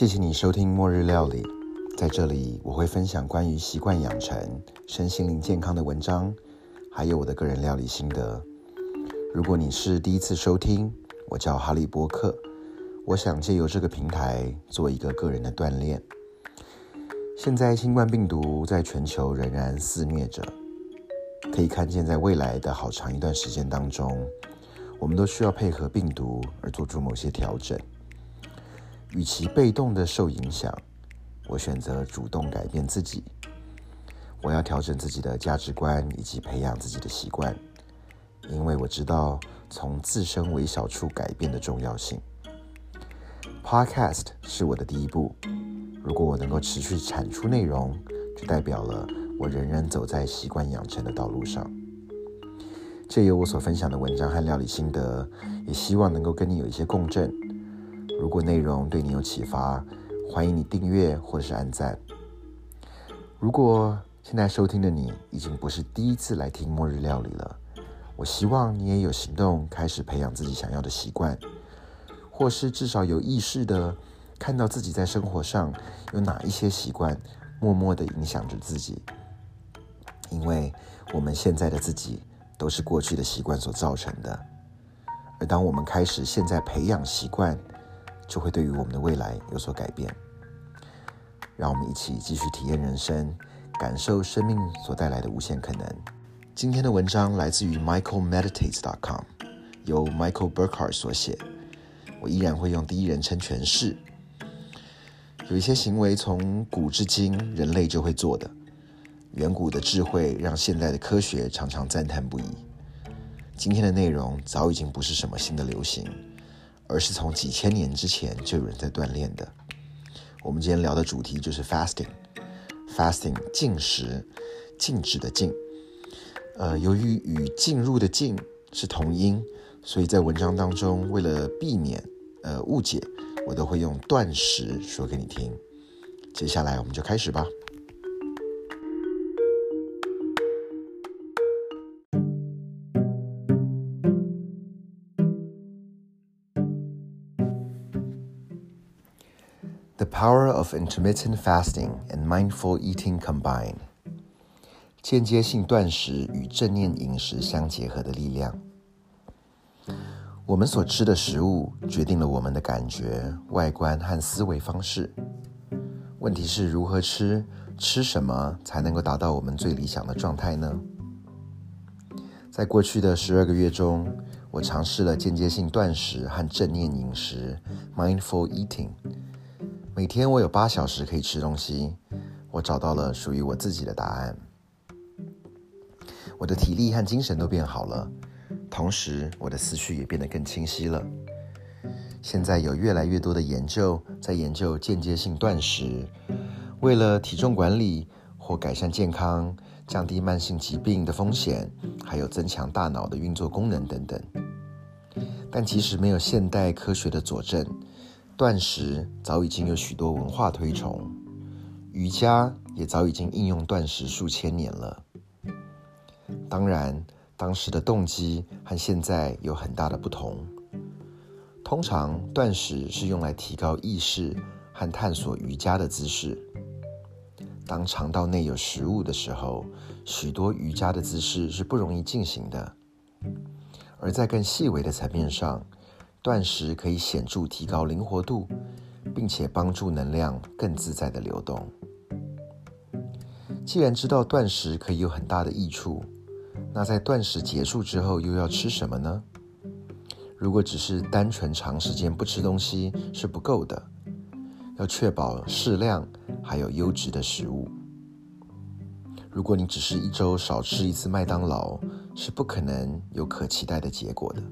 谢谢你收听《末日料理》。在这里，我会分享关于习惯养成、身心灵健康的文章，还有我的个人料理心得。如果你是第一次收听，我叫哈利波克。我想借由这个平台做一个个人的锻炼。现在新冠病毒在全球仍然肆虐着，可以看见在未来的好长一段时间当中，我们都需要配合病毒而做出某些调整。与其被动的受影响，我选择主动改变自己。我要调整自己的价值观以及培养自己的习惯，因为我知道从自身微小处改变的重要性。Podcast 是我的第一步，如果我能够持续产出内容，就代表了我仍然走在习惯养成的道路上。借由我所分享的文章和料理心得，也希望能够跟你有一些共振。如果内容对你有启发，欢迎你订阅或是按赞。如果现在收听的你已经不是第一次来听末日料理了，我希望你也有行动，开始培养自己想要的习惯，或是至少有意识的看到自己在生活上有哪一些习惯默默的影响着自己。因为我们现在的自己都是过去的习惯所造成的，而当我们开始现在培养习惯。就会对于我们的未来有所改变。让我们一起继续体验人生，感受生命所带来的无限可能。今天的文章来自于 michaelmeditates.com，由 Michael Burkhardt 所写。我依然会用第一人称诠释。有一些行为从古至今人类就会做的，远古的智慧让现代的科学常常赞叹不已。今天的内容早已经不是什么新的流行。而是从几千年之前就有人在锻炼的。我们今天聊的主题就是 fasting，fasting 禁食，禁止的禁。呃，由于与进入的进是同音，所以在文章当中，为了避免呃误解，我都会用断食说给你听。接下来我们就开始吧。Power of intermittent fasting and mindful eating combine，间接性断食与正念饮食相结合的力量。我们所吃的食物决定了我们的感觉、外观和思维方式。问题是如何吃，吃什么才能够达到我们最理想的状态呢？在过去的十二个月中，我尝试了间接性断食和正念饮食 （mindful eating）。每天我有八小时可以吃东西，我找到了属于我自己的答案。我的体力和精神都变好了，同时我的思绪也变得更清晰了。现在有越来越多的研究在研究间接性断食，为了体重管理或改善健康、降低慢性疾病的风险，还有增强大脑的运作功能等等。但即使没有现代科学的佐证，断食早已经有许多文化推崇，瑜伽也早已经应用断食数千年了。当然，当时的动机和现在有很大的不同。通常，断食是用来提高意识和探索瑜伽的姿势。当肠道内有食物的时候，许多瑜伽的姿势是不容易进行的。而在更细微的层面上，断食可以显著提高灵活度，并且帮助能量更自在的流动。既然知道断食可以有很大的益处，那在断食结束之后又要吃什么呢？如果只是单纯长时间不吃东西是不够的，要确保适量还有优质的食物。如果你只是一周少吃一次麦当劳，是不可能有可期待的结果的。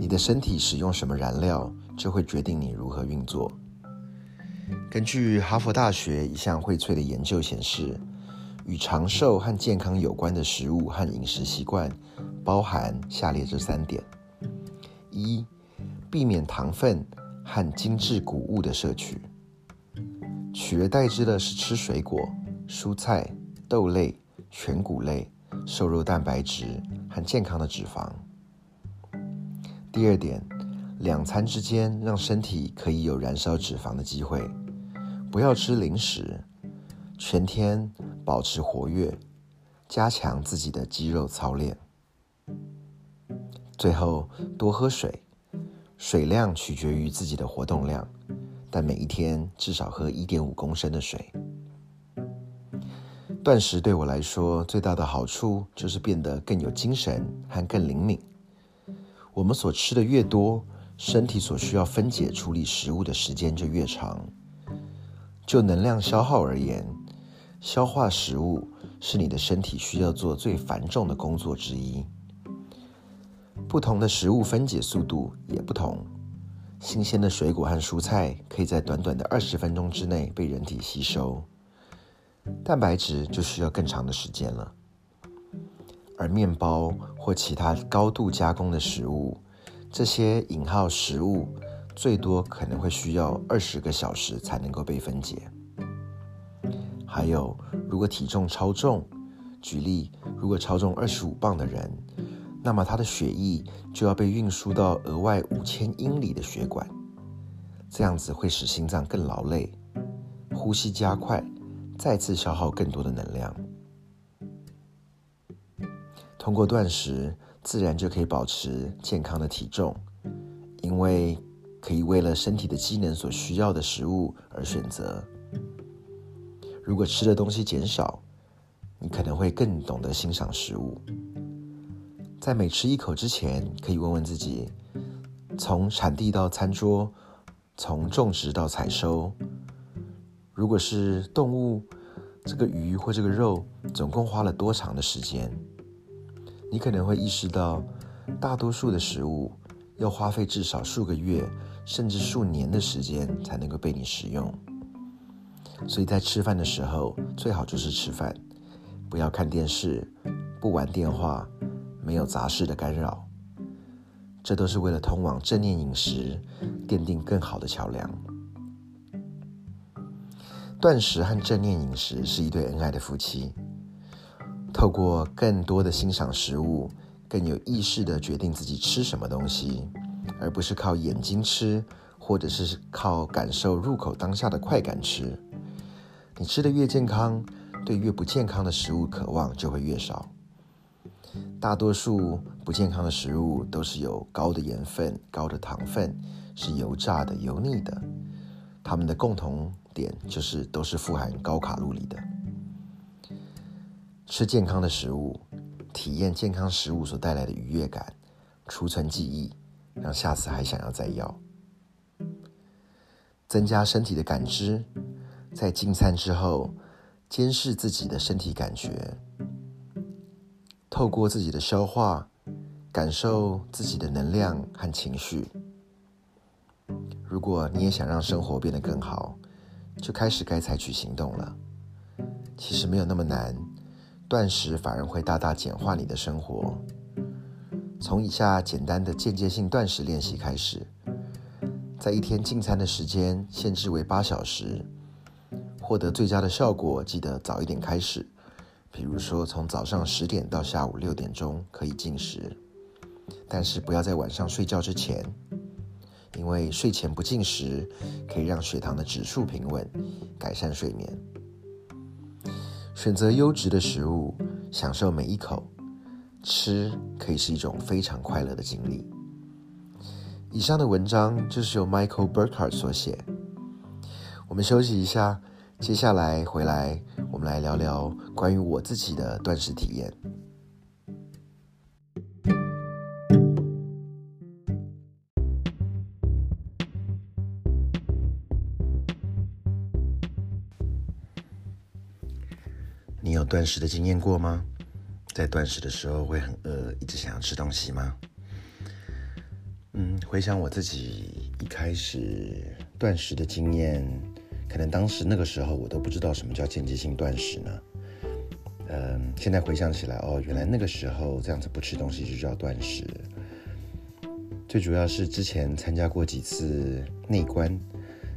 你的身体使用什么燃料，就会决定你如何运作。根据哈佛大学一项荟萃的研究显示，与长寿和健康有关的食物和饮食习惯，包含下列这三点：一、避免糖分和精致谷物的摄取，取而代之的是吃水果、蔬菜、豆类、全谷类、瘦肉蛋白质和健康的脂肪。第二点，两餐之间让身体可以有燃烧脂肪的机会，不要吃零食，全天保持活跃，加强自己的肌肉操练。最后多喝水，水量取决于自己的活动量，但每一天至少喝一点五公升的水。断食对我来说最大的好处就是变得更有精神和更灵敏。我们所吃的越多，身体所需要分解处理食物的时间就越长。就能量消耗而言，消化食物是你的身体需要做最繁重的工作之一。不同的食物分解速度也不同。新鲜的水果和蔬菜可以在短短的二十分钟之内被人体吸收，蛋白质就需要更长的时间了。而面包或其他高度加工的食物，这些引号食物最多可能会需要二十个小时才能够被分解。还有，如果体重超重，举例，如果超重二十五磅的人。那么他的血液就要被运输到额外五千英里的血管，这样子会使心脏更劳累，呼吸加快，再次消耗更多的能量。通过断食，自然就可以保持健康的体重，因为可以为了身体的机能所需要的食物而选择。如果吃的东西减少，你可能会更懂得欣赏食物。在每吃一口之前，可以问问自己：从产地到餐桌，从种植到采收，如果是动物，这个鱼或这个肉，总共花了多长的时间？你可能会意识到，大多数的食物要花费至少数个月，甚至数年的时间才能够被你食用。所以在吃饭的时候，最好就是吃饭，不要看电视，不玩电话。没有杂事的干扰，这都是为了通往正念饮食奠定更好的桥梁。断食和正念饮食是一对恩爱的夫妻，透过更多的欣赏食物，更有意识的决定自己吃什么东西，而不是靠眼睛吃，或者是靠感受入口当下的快感吃。你吃的越健康，对越不健康的食物渴望就会越少。大多数不健康的食物都是有高的盐分、高的糖分，是油炸的、油腻的。它们的共同点就是都是富含高卡路里的。吃健康的食物，体验健康食物所带来的愉悦感，储存记忆，让下次还想要再要。增加身体的感知，在进餐之后，监视自己的身体感觉。透过自己的消化，感受自己的能量和情绪。如果你也想让生活变得更好，就开始该采取行动了。其实没有那么难，断食反而会大大简化你的生活。从以下简单的间接性断食练习开始，在一天进餐的时间限制为八小时，获得最佳的效果，记得早一点开始。比如说，从早上十点到下午六点钟可以进食，但是不要在晚上睡觉之前，因为睡前不进食可以让血糖的指数平稳，改善睡眠。选择优质的食物，享受每一口，吃可以是一种非常快乐的经历。以上的文章就是由 Michael Burkhardt 所写。我们休息一下，接下来回来。我们来聊聊关于我自己的断食体验。断食的经验过吗？在断食的时候会很饿，一直想要吃东西吗？嗯，回想我自己一开始断食的经验。可能当时那个时候我都不知道什么叫间接性断食呢。嗯，现在回想起来，哦，原来那个时候这样子不吃东西就叫断食。最主要是之前参加过几次内观，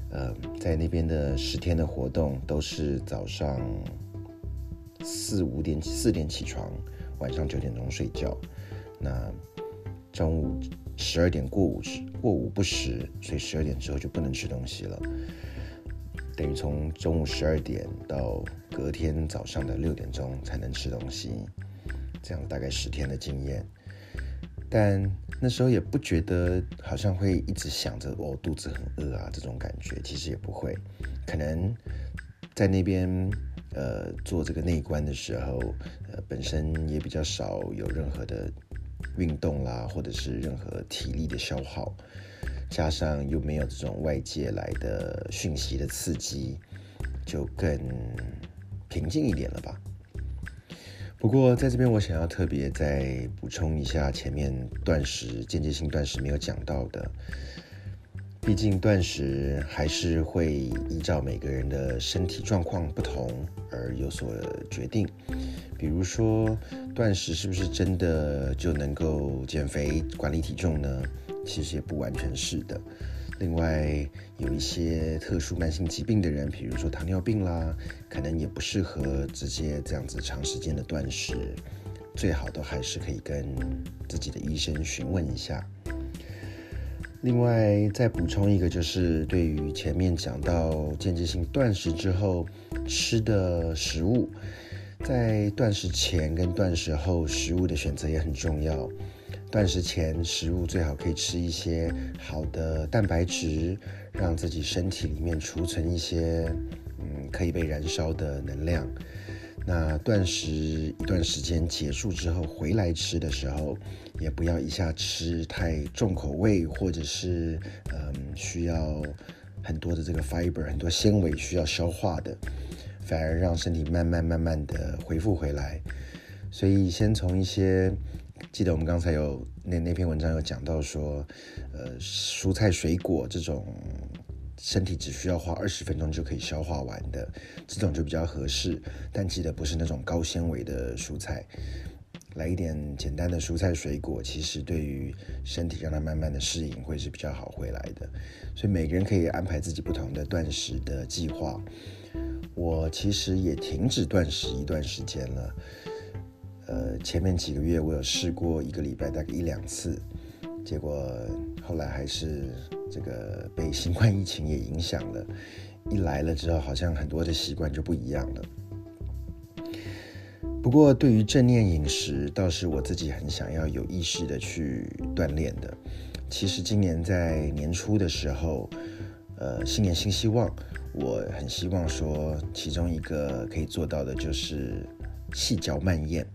呃，在那边的十天的活动都是早上四五点四点起床，晚上九点钟睡觉。那中午十二点过午过午不食，所以十二点之后就不能吃东西了。等于从中午十二点到隔天早上的六点钟才能吃东西，这样大概十天的经验。但那时候也不觉得好像会一直想着我肚子很饿啊这种感觉，其实也不会。可能在那边呃做这个内观的时候，呃本身也比较少有任何的运动啦，或者是任何体力的消耗。加上又没有这种外界来的讯息的刺激，就更平静一点了吧。不过在这边，我想要特别再补充一下前面断食、间接性断食没有讲到的。毕竟断食还是会依照每个人的身体状况不同而有所决定。比如说，断食是不是真的就能够减肥、管理体重呢？其实也不完全是的。另外，有一些特殊慢性疾病的人，比如说糖尿病啦，可能也不适合直接这样子长时间的断食。最好都还是可以跟自己的医生询问一下。另外，再补充一个，就是对于前面讲到间接性断食之后吃的食物，在断食前跟断食后食物的选择也很重要。断食前，食物最好可以吃一些好的蛋白质，让自己身体里面储存一些嗯可以被燃烧的能量。那断食一段时间结束之后回来吃的时候，也不要一下吃太重口味，或者是嗯需要很多的这个 fiber 很多纤维需要消化的，反而让身体慢慢慢慢的恢复回来。所以先从一些。记得我们刚才有那那篇文章有讲到说，呃，蔬菜水果这种身体只需要花二十分钟就可以消化完的，这种就比较合适。但记得不是那种高纤维的蔬菜，来一点简单的蔬菜水果，其实对于身体让它慢慢的适应会是比较好回来的。所以每个人可以安排自己不同的断食的计划。我其实也停止断食一段时间了。呃，前面几个月我有试过一个礼拜大概一两次，结果后来还是这个被新冠疫情也影响了，一来了之后好像很多的习惯就不一样了。不过对于正念饮食，倒是我自己很想要有意识的去锻炼的。其实今年在年初的时候，呃，新年新希望，我很希望说其中一个可以做到的就是细嚼慢咽。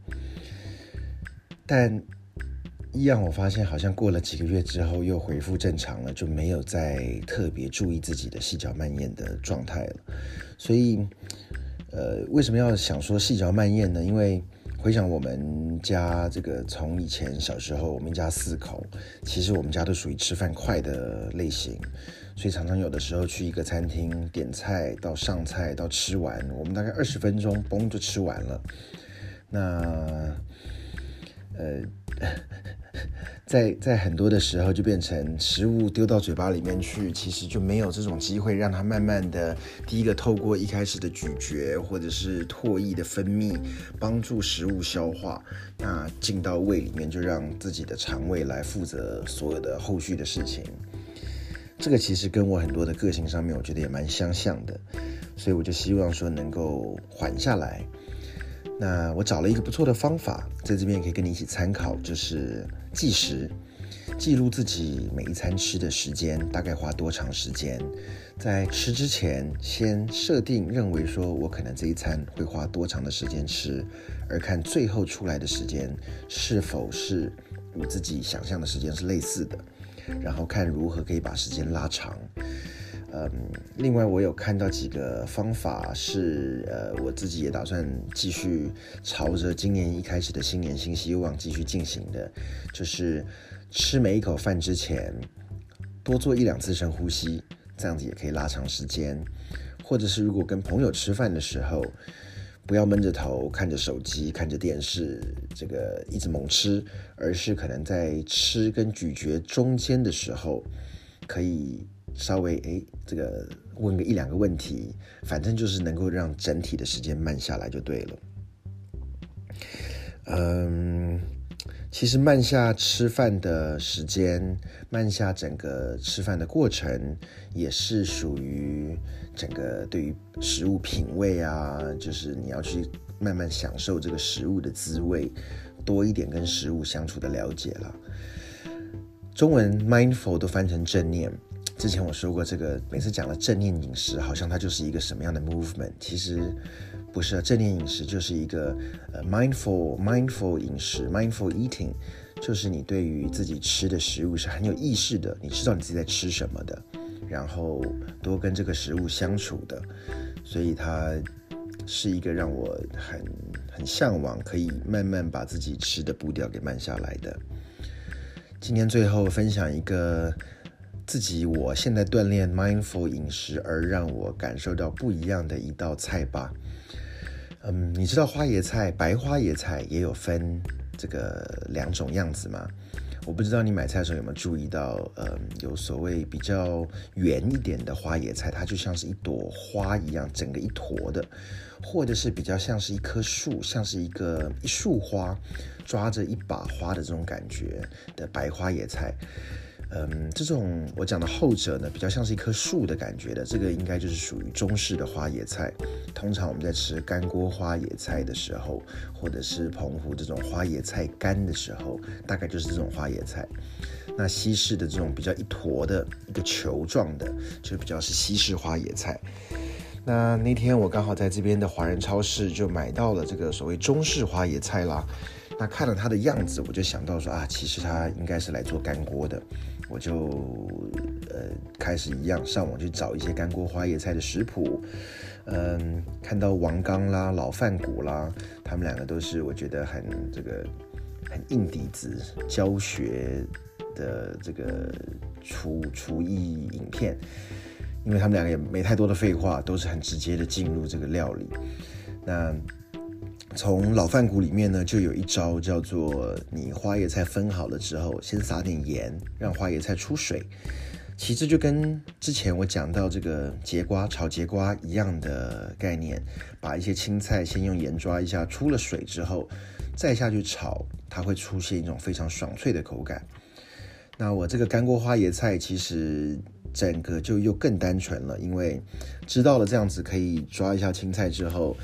但一样，我发现好像过了几个月之后又恢复正常了，就没有再特别注意自己的细嚼慢咽的状态了。所以，呃，为什么要想说细嚼慢咽呢？因为回想我们家这个从以前小时候，我们一家四口，其实我们家都属于吃饭快的类型，所以常常有的时候去一个餐厅点菜到上菜到吃完，我们大概二十分钟嘣就吃完了。那呃，在在很多的时候就变成食物丢到嘴巴里面去，其实就没有这种机会让它慢慢的，第一个透过一开始的咀嚼或者是唾液的分泌，帮助食物消化，那进到胃里面就让自己的肠胃来负责所有的后续的事情。这个其实跟我很多的个性上面，我觉得也蛮相像的，所以我就希望说能够缓下来。那我找了一个不错的方法，在这边也可以跟你一起参考，就是计时，记录自己每一餐吃的时间，大概花多长时间。在吃之前，先设定认为说我可能这一餐会花多长的时间吃，而看最后出来的时间是否是你自己想象的时间是类似的，然后看如何可以把时间拉长。嗯，另外我有看到几个方法是，呃，我自己也打算继续朝着今年一开始的新年新希望继续进行的，就是吃每一口饭之前多做一两次深呼吸，这样子也可以拉长时间。或者是如果跟朋友吃饭的时候，不要闷着头看着手机、看着电视，这个一直猛吃，而是可能在吃跟咀嚼中间的时候，可以。稍微诶，这个问个一两个问题，反正就是能够让整体的时间慢下来就对了。嗯，其实慢下吃饭的时间，慢下整个吃饭的过程，也是属于整个对于食物品味啊，就是你要去慢慢享受这个食物的滋味，多一点跟食物相处的了解了。中文 mindful 都翻成正念。之前我说过，这个每次讲了正念饮食，好像它就是一个什么样的 movement？其实不是啊，正念饮食就是一个呃 mindful mindful 饮食 mindful eating，就是你对于自己吃的食物是很有意识的，你知道你自己在吃什么的，然后多跟这个食物相处的，所以它是一个让我很很向往，可以慢慢把自己吃的步调给慢下来的。今天最后分享一个。自己，我现在锻炼 mindful 饮食，而让我感受到不一样的一道菜吧。嗯，你知道花椰菜，白花椰菜也有分这个两种样子吗？我不知道你买菜的时候有没有注意到，嗯，有所谓比较圆一点的花椰菜，它就像是一朵花一样，整个一坨的；或者是比较像是一棵树，像是一个一束花抓着一把花的这种感觉的白花椰菜。嗯，这种我讲的后者呢，比较像是一棵树的感觉的，这个应该就是属于中式的花野菜。通常我们在吃干锅花野菜的时候，或者是澎湖这种花野菜干的时候，大概就是这种花野菜。那西式的这种比较一坨的一个球状的，就比较是西式花野菜。那那天我刚好在这边的华人超市就买到了这个所谓中式花野菜啦。那看了它的样子，我就想到说啊，其实它应该是来做干锅的。我就呃开始一样上网去找一些干锅花椰菜的食谱，嗯，看到王刚啦、老范谷啦，他们两个都是我觉得很这个很硬底子教学的这个厨厨艺影片，因为他们两个也没太多的废话，都是很直接的进入这个料理。那从老饭骨里面呢，就有一招叫做：你花椰菜分好了之后，先撒点盐，让花椰菜出水。其实就跟之前我讲到这个节瓜炒节瓜一样的概念，把一些青菜先用盐抓一下，出了水之后，再下去炒，它会出现一种非常爽脆的口感。那我这个干锅花椰菜其实整个就又更单纯了，因为知道了这样子可以抓一下青菜之后，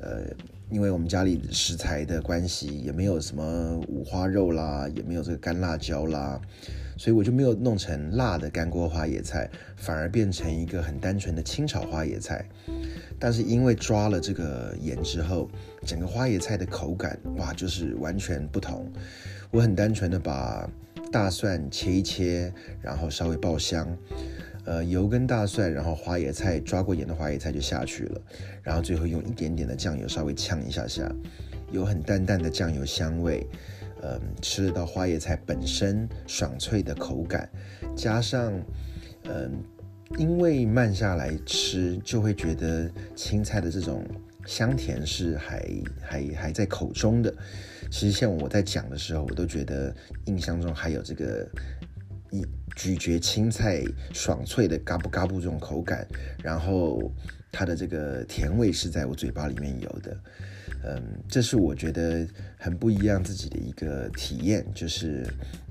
呃。因为我们家里食材的关系，也没有什么五花肉啦，也没有这个干辣椒啦，所以我就没有弄成辣的干锅花野菜，反而变成一个很单纯的清炒花野菜。但是因为抓了这个盐之后，整个花野菜的口感哇，就是完全不同。我很单纯的把大蒜切一切，然后稍微爆香。呃，油跟大蒜，然后花椰菜抓过盐的花椰菜就下去了，然后最后用一点点的酱油稍微呛一下下，有很淡淡的酱油香味，嗯，吃得到花椰菜本身爽脆的口感，加上，嗯，因为慢下来吃，就会觉得青菜的这种香甜是还还还在口中的。其实像我在讲的时候，我都觉得印象中还有这个一。咀嚼青菜爽脆的嘎布嘎布这种口感，然后它的这个甜味是在我嘴巴里面有的，嗯，这是我觉得很不一样自己的一个体验，就是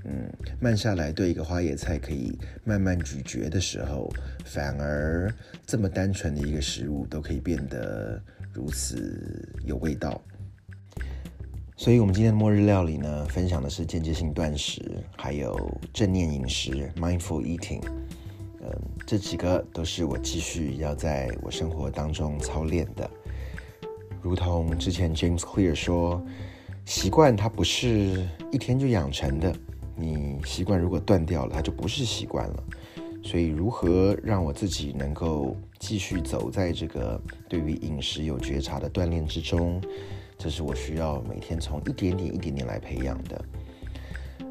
嗯慢下来对一个花椰菜可以慢慢咀嚼的时候，反而这么单纯的一个食物都可以变得如此有味道。所以，我们今天的末日料理呢，分享的是间接性断食，还有正念饮食 （mindful eating）。嗯，这几个都是我继续要在我生活当中操练的。如同之前 James Clear 说，习惯它不是一天就养成的，你习惯如果断掉了，它就不是习惯了。所以，如何让我自己能够继续走在这个对于饮食有觉察的锻炼之中？这是我需要每天从一点点、一点点来培养的。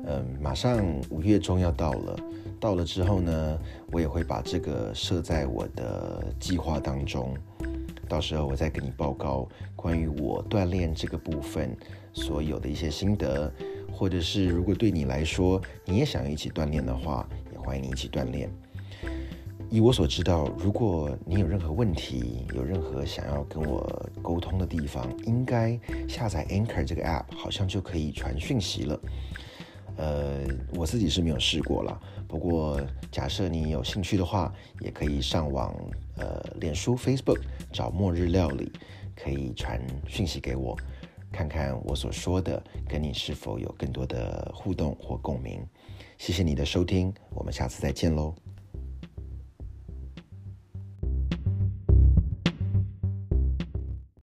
嗯，马上五月中要到了，到了之后呢，我也会把这个设在我的计划当中。到时候我再给你报告关于我锻炼这个部分所有的一些心得，或者是如果对你来说你也想要一起锻炼的话，也欢迎你一起锻炼。以我所知道，如果你有任何问题，有任何想要跟我沟通的地方，应该下载 Anchor 这个 App，好像就可以传讯息了。呃，我自己是没有试过了。不过假设你有兴趣的话，也可以上网，呃，脸书 Facebook 找末日料理，可以传讯息给我，看看我所说的跟你是否有更多的互动或共鸣。谢谢你的收听，我们下次再见喽。